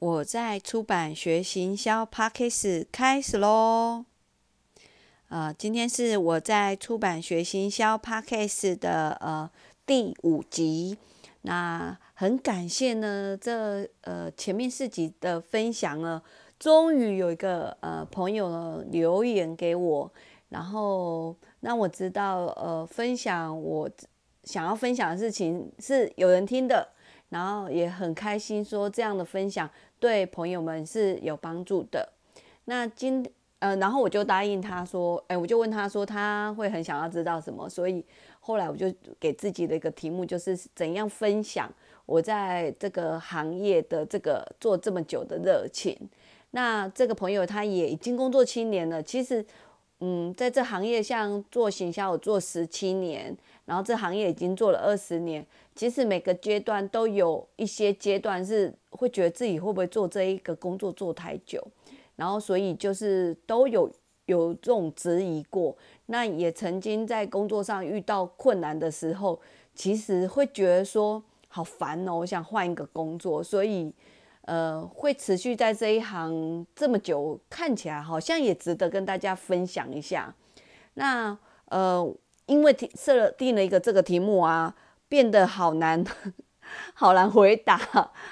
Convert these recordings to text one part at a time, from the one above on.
我在出版学行销 p a c k a g e 开始喽。呃，今天是我在出版学行销 p a c k a g e 的呃第五集。那很感谢呢，这呃前面四集的分享呢，终于有一个呃朋友呢留言给我，然后让我知道呃分享我想要分享的事情是有人听的。然后也很开心，说这样的分享对朋友们是有帮助的。那今呃，然后我就答应他说，哎，我就问他说，他会很想要知道什么。所以后来我就给自己的一个题目，就是怎样分享我在这个行业的这个做这么久的热情。那这个朋友他也已经工作七年了，其实嗯，在这行业像做行销，我做十七年，然后这行业已经做了二十年。其实每个阶段都有一些阶段是会觉得自己会不会做这一个工作做太久，然后所以就是都有有这种质疑过。那也曾经在工作上遇到困难的时候，其实会觉得说好烦哦，我想换一个工作。所以呃，会持续在这一行这么久，看起来好像也值得跟大家分享一下。那呃，因为设定了一个这个题目啊。变得好难，好难回答。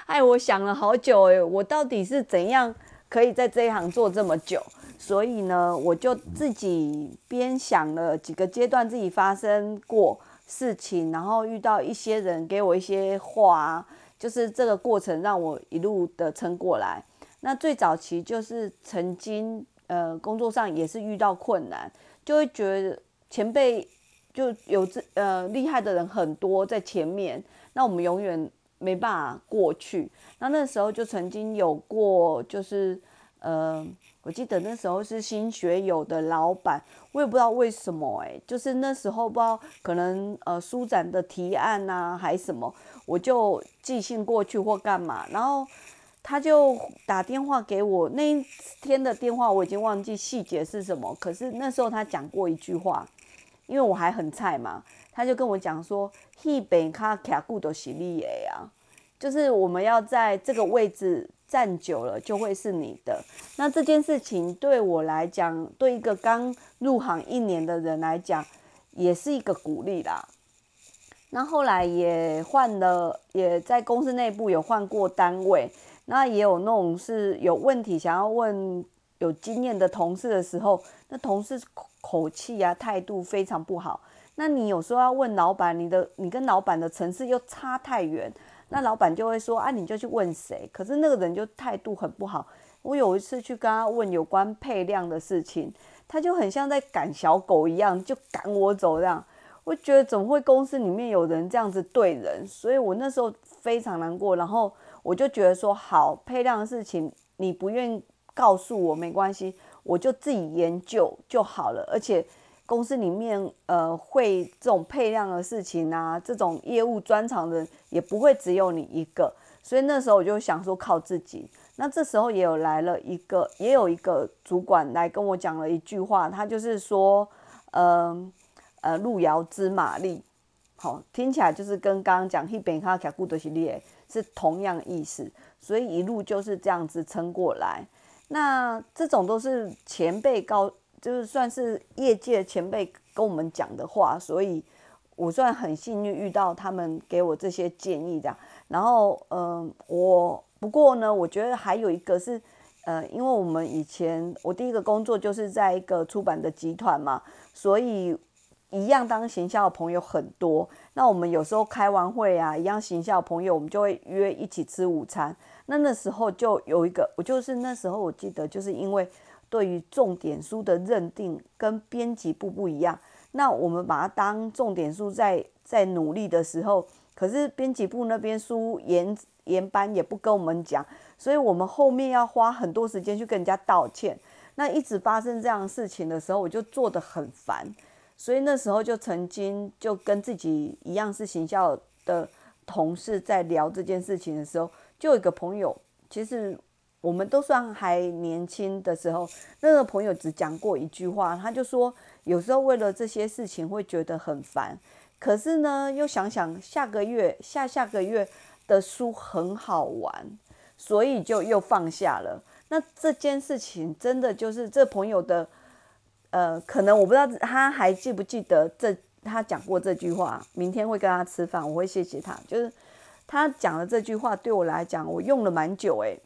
哎，我想了好久，哎，我到底是怎样可以在这一行做这么久？所以呢，我就自己边想了几个阶段自己发生过事情，然后遇到一些人给我一些话，就是这个过程让我一路的撑过来。那最早期就是曾经呃工作上也是遇到困难，就会觉得前辈。就有这呃厉害的人很多在前面，那我们永远没办法过去。那那时候就曾经有过，就是呃，我记得那时候是新学友的老板，我也不知道为什么哎，就是那时候不知道可能呃书展的提案呐还什么，我就寄信过去或干嘛，然后他就打电话给我，那一天的电话我已经忘记细节是什么，可是那时候他讲过一句话。因为我还很菜嘛，他就跟我讲说，一本卡卡固都是你的呀，就是我们要在这个位置站久了，就会是你的。那这件事情对我来讲，对一个刚入行一年的人来讲，也是一个鼓励啦。那后来也换了，也在公司内部有换过单位，那也有那种是有问题想要问有经验的同事的时候，那同事。口气啊，态度非常不好。那你有时候要问老板，你的你跟老板的层次又差太远，那老板就会说啊，你就去问谁？可是那个人就态度很不好。我有一次去跟他问有关配量的事情，他就很像在赶小狗一样，就赶我走这样。我觉得怎么会公司里面有人这样子对人？所以我那时候非常难过。然后我就觉得说，好配量的事情，你不愿意告诉我没关系。我就自己研究就好了，而且公司里面呃会这种配量的事情啊，这种业务专长的也不会只有你一个，所以那时候我就想说靠自己。那这时候也有来了一个，也有一个主管来跟我讲了一句话，他就是说，呃呃路遥知马力，好听起来就是跟刚刚讲一边卡卡古德系列是同样意思，所以一路就是这样子撑过来。那这种都是前辈告，就是算是业界前辈跟我们讲的话，所以我算很幸运遇到他们给我这些建议这样。然后，嗯，我不过呢，我觉得还有一个是，呃，因为我们以前我第一个工作就是在一个出版的集团嘛，所以一样当行销的朋友很多。那我们有时候开完会啊，一样行销的朋友，我们就会约一起吃午餐。那那时候就有一个，我就是那时候我记得，就是因为对于重点书的认定跟编辑部不一样，那我们把它当重点书在在努力的时候，可是编辑部那边书研研班也不跟我们讲，所以我们后面要花很多时间去跟人家道歉。那一直发生这样的事情的时候，我就做得很烦，所以那时候就曾经就跟自己一样是行销的同事在聊这件事情的时候。就有一个朋友，其实我们都算还年轻的时候，那个朋友只讲过一句话，他就说有时候为了这些事情会觉得很烦，可是呢又想想下个月、下下个月的书很好玩，所以就又放下了。那这件事情真的就是这朋友的，呃，可能我不知道他还记不记得这他讲过这句话。明天会跟他吃饭，我会谢谢他。就是他讲的这句话对我来讲，我用了蛮久诶。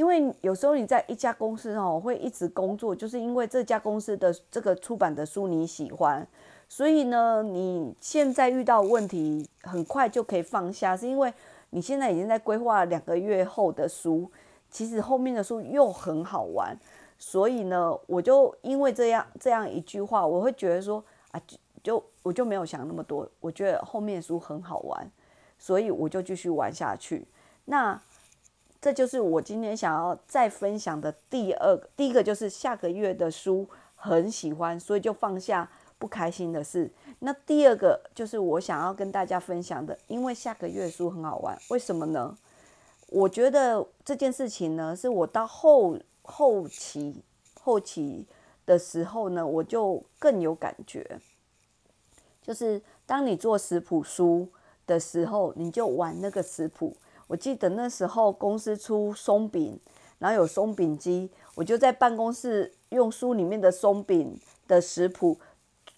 因为有时候你在一家公司哦，会一直工作，就是因为这家公司的这个出版的书你喜欢，所以呢，你现在遇到问题很快就可以放下，是因为你现在已经在规划两个月后的书，其实后面的书又很好玩，所以呢，我就因为这样这样一句话，我会觉得说啊，就就我就没有想那么多，我觉得后面书很好玩，所以我就继续玩下去。那。这就是我今天想要再分享的第二个，第一个就是下个月的书很喜欢，所以就放下不开心的事。那第二个就是我想要跟大家分享的，因为下个月书很好玩，为什么呢？我觉得这件事情呢，是我到后后期后期的时候呢，我就更有感觉，就是当你做食谱书的时候，你就玩那个食谱。我记得那时候公司出松饼，然后有松饼机，我就在办公室用书里面的松饼的食谱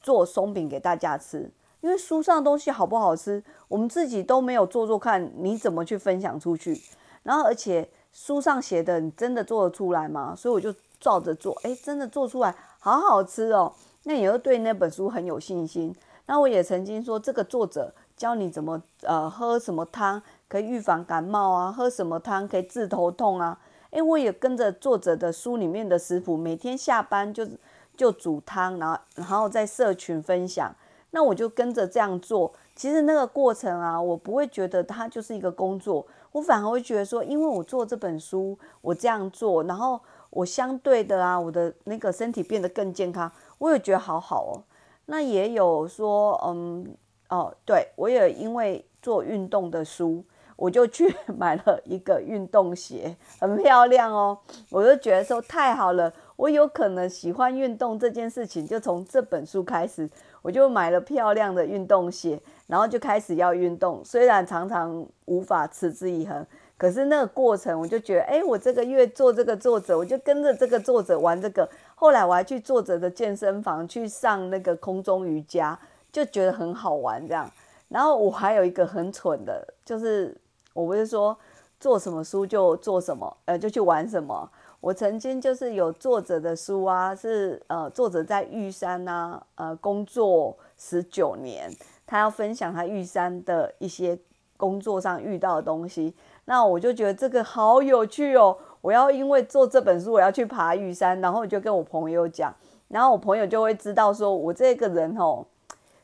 做松饼给大家吃。因为书上的东西好不好吃，我们自己都没有做做看，你怎么去分享出去？然后而且书上写的，你真的做得出来吗？所以我就照着做，哎，真的做出来，好好吃哦。那你又对那本书很有信心。那我也曾经说，这个作者教你怎么呃喝什么汤。可以预防感冒啊，喝什么汤可以治头痛啊？诶，我也跟着作者的书里面的食谱，每天下班就就煮汤，然后然后在社群分享。那我就跟着这样做。其实那个过程啊，我不会觉得它就是一个工作，我反而会觉得说，因为我做这本书，我这样做，然后我相对的啊，我的那个身体变得更健康，我也觉得好好哦。那也有说，嗯，哦，对我也因为做运动的书。我就去 买了一个运动鞋，很漂亮哦。我就觉得说太好了，我有可能喜欢运动这件事情，就从这本书开始，我就买了漂亮的运动鞋，然后就开始要运动。虽然常常无法持之以恒，可是那个过程，我就觉得，哎，我这个月做这个作者，我就跟着这个作者玩这个。后来我还去作者的健身房去上那个空中瑜伽，就觉得很好玩这样。然后我还有一个很蠢的，就是我不是说做什么书就做什么，呃，就去玩什么。我曾经就是有作者的书啊，是呃，作者在玉山呐，呃，工作十九年，他要分享他玉山的一些工作上遇到的东西。那我就觉得这个好有趣哦，我要因为做这本书，我要去爬玉山，然后我就跟我朋友讲，然后我朋友就会知道说我这个人哦，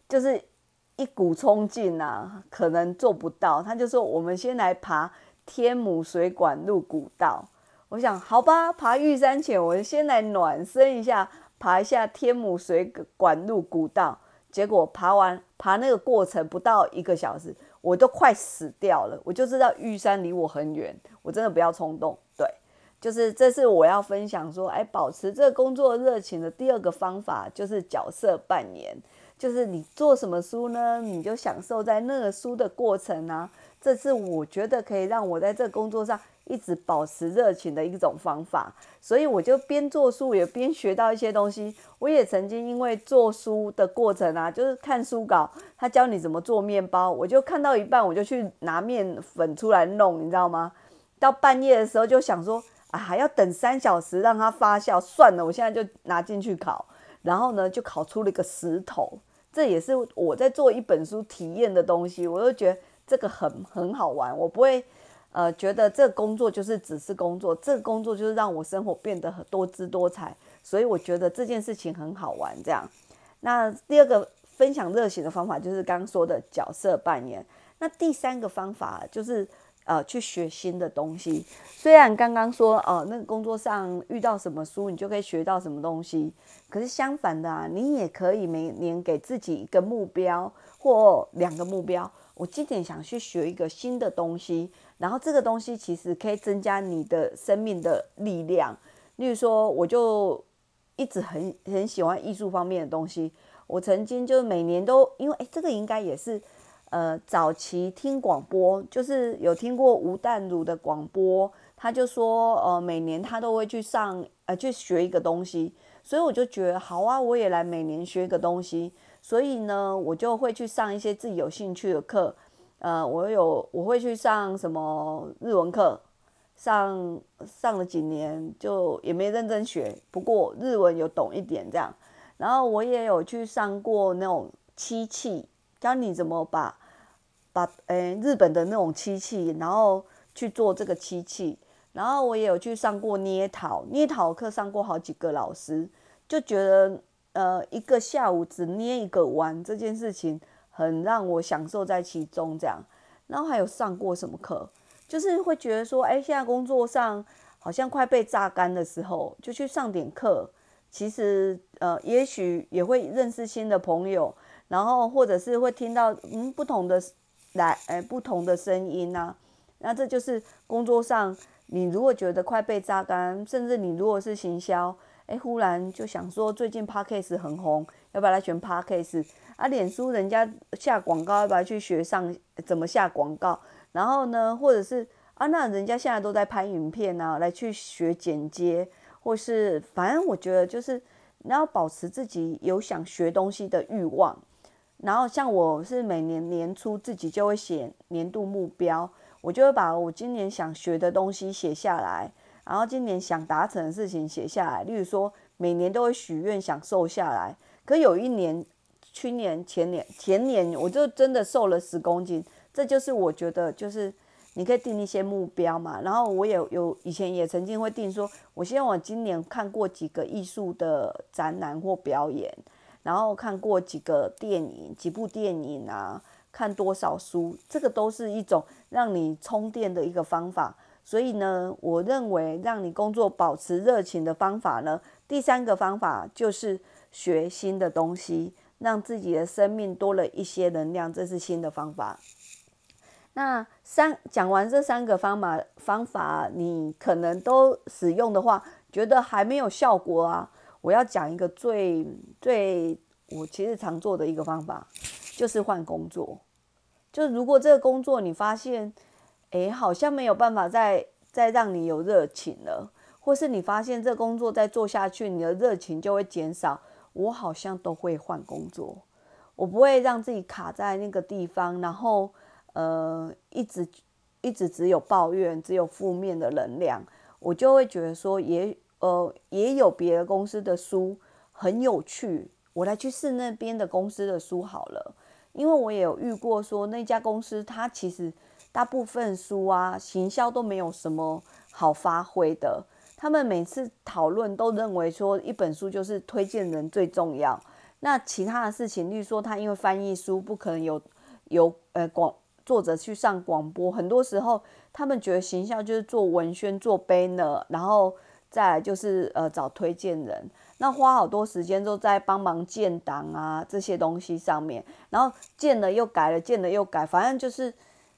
就是。一股冲劲呐，可能做不到。他就说：“我们先来爬天母水管路古道。”我想，好吧，爬玉山前，我先来暖身一下，爬一下天母水管路古道。结果爬完，爬那个过程不到一个小时，我都快死掉了。我就知道玉山离我很远，我真的不要冲动。对，就是这是我要分享说，哎，保持这个工作热情的第二个方法，就是角色扮演。就是你做什么书呢？你就享受在那个书的过程啊，这是我觉得可以让我在这工作上一直保持热情的一种方法。所以我就边做书也边学到一些东西。我也曾经因为做书的过程啊，就是看书稿，他教你怎么做面包，我就看到一半我就去拿面粉出来弄，你知道吗？到半夜的时候就想说啊，还要等三小时让它发酵，算了，我现在就拿进去烤，然后呢就烤出了一个石头。这也是我在做一本书体验的东西，我就觉得这个很很好玩。我不会呃觉得这个工作就是只是工作，这个工作就是让我生活变得很多姿多彩。所以我觉得这件事情很好玩。这样，那第二个分享热情的方法就是刚刚说的角色扮演。那第三个方法就是。呃，去学新的东西。虽然刚刚说，哦，那个工作上遇到什么书，你就可以学到什么东西。可是相反的啊，你也可以每年给自己一个目标或两个目标。我今年想去学一个新的东西，然后这个东西其实可以增加你的生命的力量。例如说，我就一直很很喜欢艺术方面的东西。我曾经就每年都因为，哎，这个应该也是。呃早期听广播，就是有听过吴淡如的广播，他就说呃每年他都会去上呃去学一个东西，所以我就觉得好啊，我也来每年学一个东西，所以呢我就会去上一些自己有兴趣的课，呃我有我会去上什么日文课。上上了几年就也没认真学，不过日文有懂一点这样。然后我也有去上过那种漆器，教你怎么把把诶日本的那种漆器，然后去做这个漆器。然后我也有去上过捏陶，捏陶课上过好几个老师，就觉得呃一个下午只捏一个碗这件事情很让我享受在其中这样。然后还有上过什么课？就是会觉得说，哎，现在工作上好像快被榨干的时候，就去上点课。其实，呃，也许也会认识新的朋友，然后或者是会听到嗯不同的来，哎不同的声音呐。那这就是工作上，你如果觉得快被榨干，甚至你如果是行销，哎，忽然就想说最近 Podcast 很红，要不要来选 Podcast？啊，脸书人家下广告，要不要去学上怎么下广告？然后呢，或者是啊，那人家现在都在拍影片啊，来去学剪接，或是反正我觉得就是你要保持自己有想学东西的欲望。然后像我是每年年初自己就会写年度目标，我就会把我今年想学的东西写下来，然后今年想达成的事情写下来。例如说，每年都会许愿想瘦下来，可有一年，去年、前年、前年我就真的瘦了十公斤。这就是我觉得，就是你可以定一些目标嘛。然后我也有以前也曾经会定说，我希望我今年看过几个艺术的展览或表演，然后看过几个电影、几部电影啊，看多少书，这个都是一种让你充电的一个方法。所以呢，我认为让你工作保持热情的方法呢，第三个方法就是学新的东西，让自己的生命多了一些能量，这是新的方法。那三讲完这三个方法方法，你可能都使用的话，觉得还没有效果啊。我要讲一个最最我其实常做的一个方法，就是换工作。就如果这个工作你发现，哎，好像没有办法再再让你有热情了，或是你发现这工作再做下去，你的热情就会减少，我好像都会换工作。我不会让自己卡在那个地方，然后。呃，一直一直只有抱怨，只有负面的能量，我就会觉得说，也呃也有别的公司的书很有趣，我来去试那边的公司的书好了。因为我也有遇过说，那家公司它其实大部分书啊，行销都没有什么好发挥的。他们每次讨论都认为说，一本书就是推荐人最重要。那其他的事情，例如说他因为翻译书不可能有有呃广。作者去上广播，很多时候他们觉得行销就是做文宣、做 banner，然后再来就是呃找推荐人，那花好多时间都在帮忙建档啊这些东西上面，然后建了又改了，建了又改，反正就是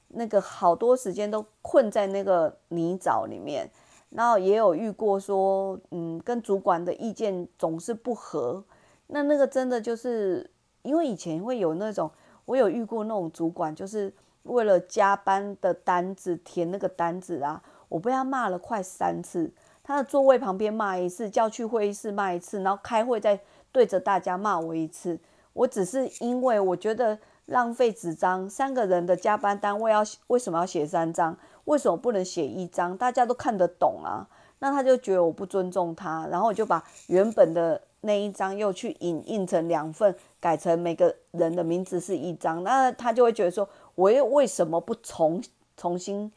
那个好多时间都困在那个泥沼里面。然后也有遇过说，嗯，跟主管的意见总是不合，那那个真的就是因为以前会有那种，我有遇过那种主管就是。为了加班的单子填那个单子啊，我被他骂了快三次。他的座位旁边骂一次，叫去会议室骂一次，然后开会再对着大家骂我一次。我只是因为我觉得浪费纸张，三个人的加班单位要为什么要写三张？为什么不能写一张？大家都看得懂啊。那他就觉得我不尊重他，然后我就把原本的那一张又去影印成两份，改成每个人的名字是一张。那他就会觉得说。我又为什么不重重新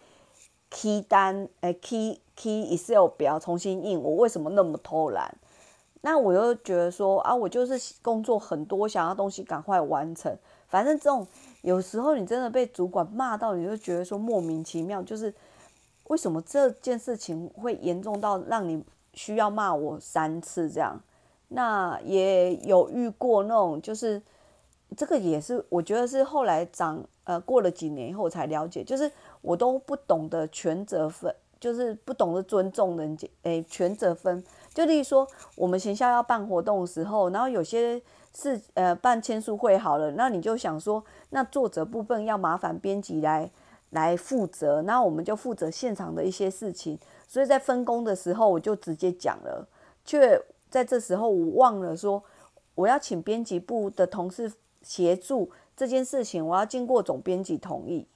key 单？哎批 key Excel 表重新印？我为什么那么偷懒？那我又觉得说啊，我就是工作很多，想要东西赶快完成。反正这种有时候你真的被主管骂到，你就觉得说莫名其妙，就是为什么这件事情会严重到让你需要骂我三次这样？那也有遇过那种，就是这个也是我觉得是后来长。呃，过了几年以后才了解，就是我都不懂得权责分，就是不懂得尊重人家，诶，权责分。就例如说，我们学校要办活动的时候，然后有些是呃办签书会好了，那你就想说，那作者部分要麻烦编辑来来负责，那我们就负责现场的一些事情。所以在分工的时候，我就直接讲了，却在这时候我忘了说，我要请编辑部的同事协助这件事情，我要经过总编辑同意。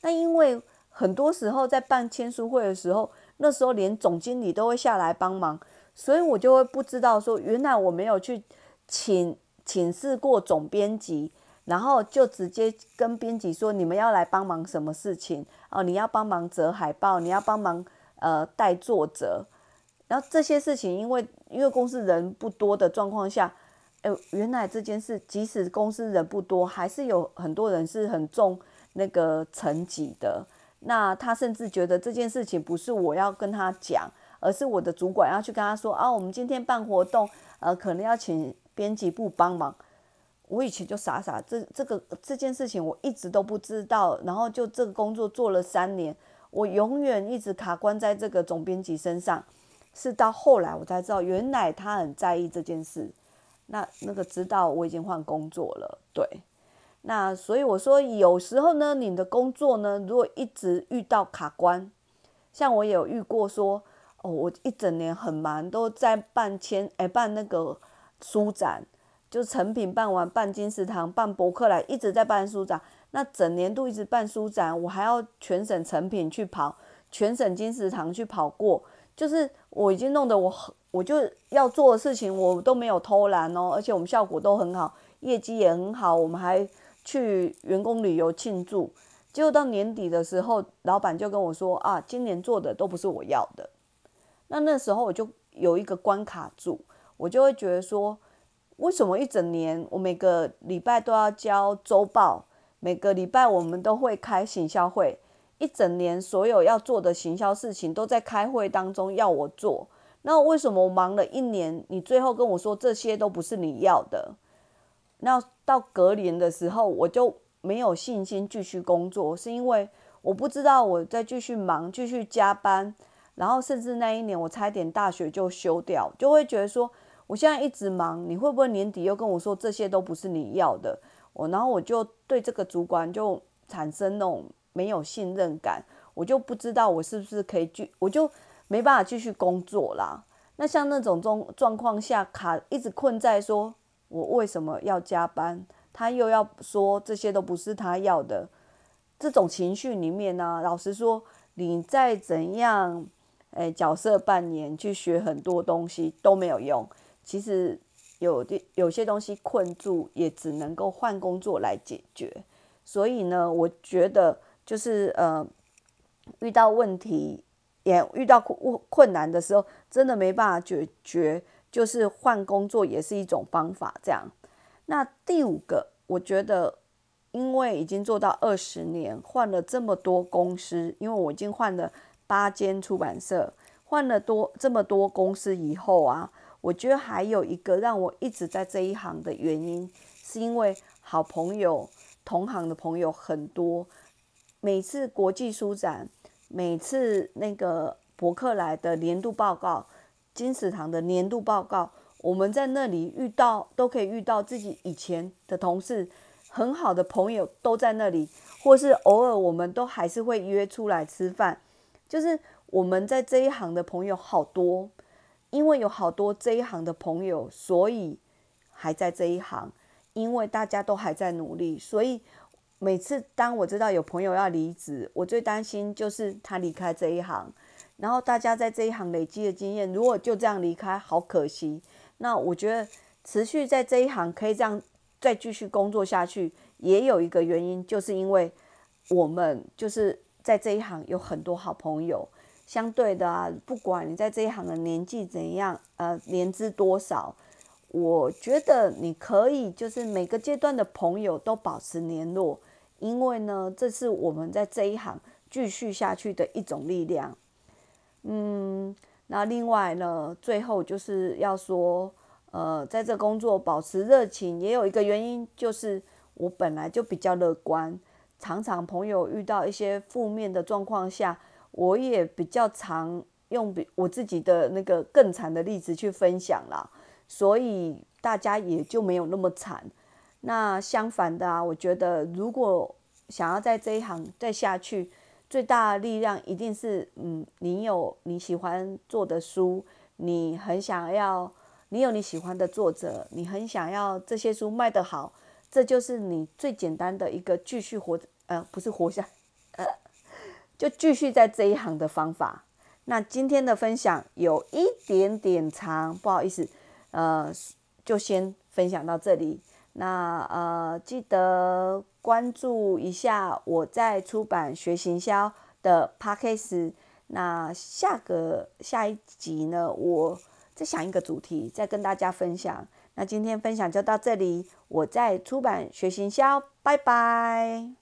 那因为很多时候在办签书会的时候，那时候连总经理都会下来帮忙，所以我就会不知道说，原来我没有去请请示过总编辑，然后就直接跟编辑说，你们要来帮忙什么事情哦？你要帮忙折海报，你要帮忙呃带作者，然后这些事情，因为因为公司人不多的状况下，哎，原来这件事即使公司人不多，还是有很多人是很重。那个层级的，那他甚至觉得这件事情不是我要跟他讲，而是我的主管要去跟他说啊，我们今天办活动，呃，可能要请编辑部帮忙。我以前就傻傻，这这个这件事情我一直都不知道，然后就这个工作做了三年，我永远一直卡关在这个总编辑身上，是到后来我才知道，原来他很在意这件事。那那个知道我已经换工作了，对。那所以我说，有时候呢，你的工作呢，如果一直遇到卡关，像我有遇过说，哦，我一整年很忙，都在办签，哎，办那个书展，就成品办完，办金石堂，办博客来，一直在办书展。那整年度一直办书展，我还要全省成品去跑，全省金石堂去跑过，就是我已经弄得我很，我就要做的事情，我都没有偷懒哦，而且我们效果都很好，业绩也很好，我们还。去员工旅游庆祝，结果到年底的时候，老板就跟我说：“啊，今年做的都不是我要的。”那那时候我就有一个关卡住，我就会觉得说：“为什么一整年我每个礼拜都要交周报，每个礼拜我们都会开行销会，一整年所有要做的行销事情都在开会当中要我做，那为什么我忙了一年，你最后跟我说这些都不是你要的？”那到隔年的时候，我就没有信心继续工作，是因为我不知道我再继续忙，继续加班，然后甚至那一年我差点大学就休掉，就会觉得说，我现在一直忙，你会不会年底又跟我说这些都不是你要的？我然后我就对这个主管就产生那种没有信任感，我就不知道我是不是可以继，我就没办法继续工作啦。那像那种状状况下卡，一直困在说。我为什么要加班？他又要说这些都不是他要的，这种情绪里面呢，老实说，你再怎样，诶，角色扮演去学很多东西都没有用。其实有的有些东西困住，也只能够换工作来解决。所以呢，我觉得就是呃，遇到问题也遇到困困难的时候，真的没办法解决。就是换工作也是一种方法，这样。那第五个，我觉得，因为已经做到二十年，换了这么多公司，因为我已经换了八间出版社，换了多这么多公司以后啊，我觉得还有一个让我一直在这一行的原因，是因为好朋友、同行的朋友很多，每次国际书展，每次那个博客来的年度报告。金石堂的年度报告，我们在那里遇到，都可以遇到自己以前的同事，很好的朋友都在那里，或是偶尔我们都还是会约出来吃饭。就是我们在这一行的朋友好多，因为有好多这一行的朋友，所以还在这一行。因为大家都还在努力，所以每次当我知道有朋友要离职，我最担心就是他离开这一行。然后大家在这一行累积的经验，如果就这样离开，好可惜。那我觉得持续在这一行可以这样再继续工作下去，也有一个原因，就是因为我们就是在这一行有很多好朋友。相对的啊，不管你在这一行的年纪怎样，呃，年资多少，我觉得你可以就是每个阶段的朋友都保持联络，因为呢，这是我们在这一行继续下去的一种力量。嗯，那另外呢，最后就是要说，呃，在这工作保持热情，也有一个原因，就是我本来就比较乐观。常常朋友遇到一些负面的状况下，我也比较常用比我自己的那个更惨的例子去分享啦，所以大家也就没有那么惨。那相反的啊，我觉得如果想要在这一行再下去，最大的力量一定是，嗯，你有你喜欢做的书，你很想要，你有你喜欢的作者，你很想要这些书卖得好，这就是你最简单的一个继续活，呃，不是活下，呃，就继续在这一行的方法。那今天的分享有一点点长，不好意思，呃，就先分享到这里。那呃，记得关注一下我在出版学行销的 p a c k a g e 那下个下一集呢，我再想一个主题，再跟大家分享。那今天分享就到这里，我在出版学行销，拜拜。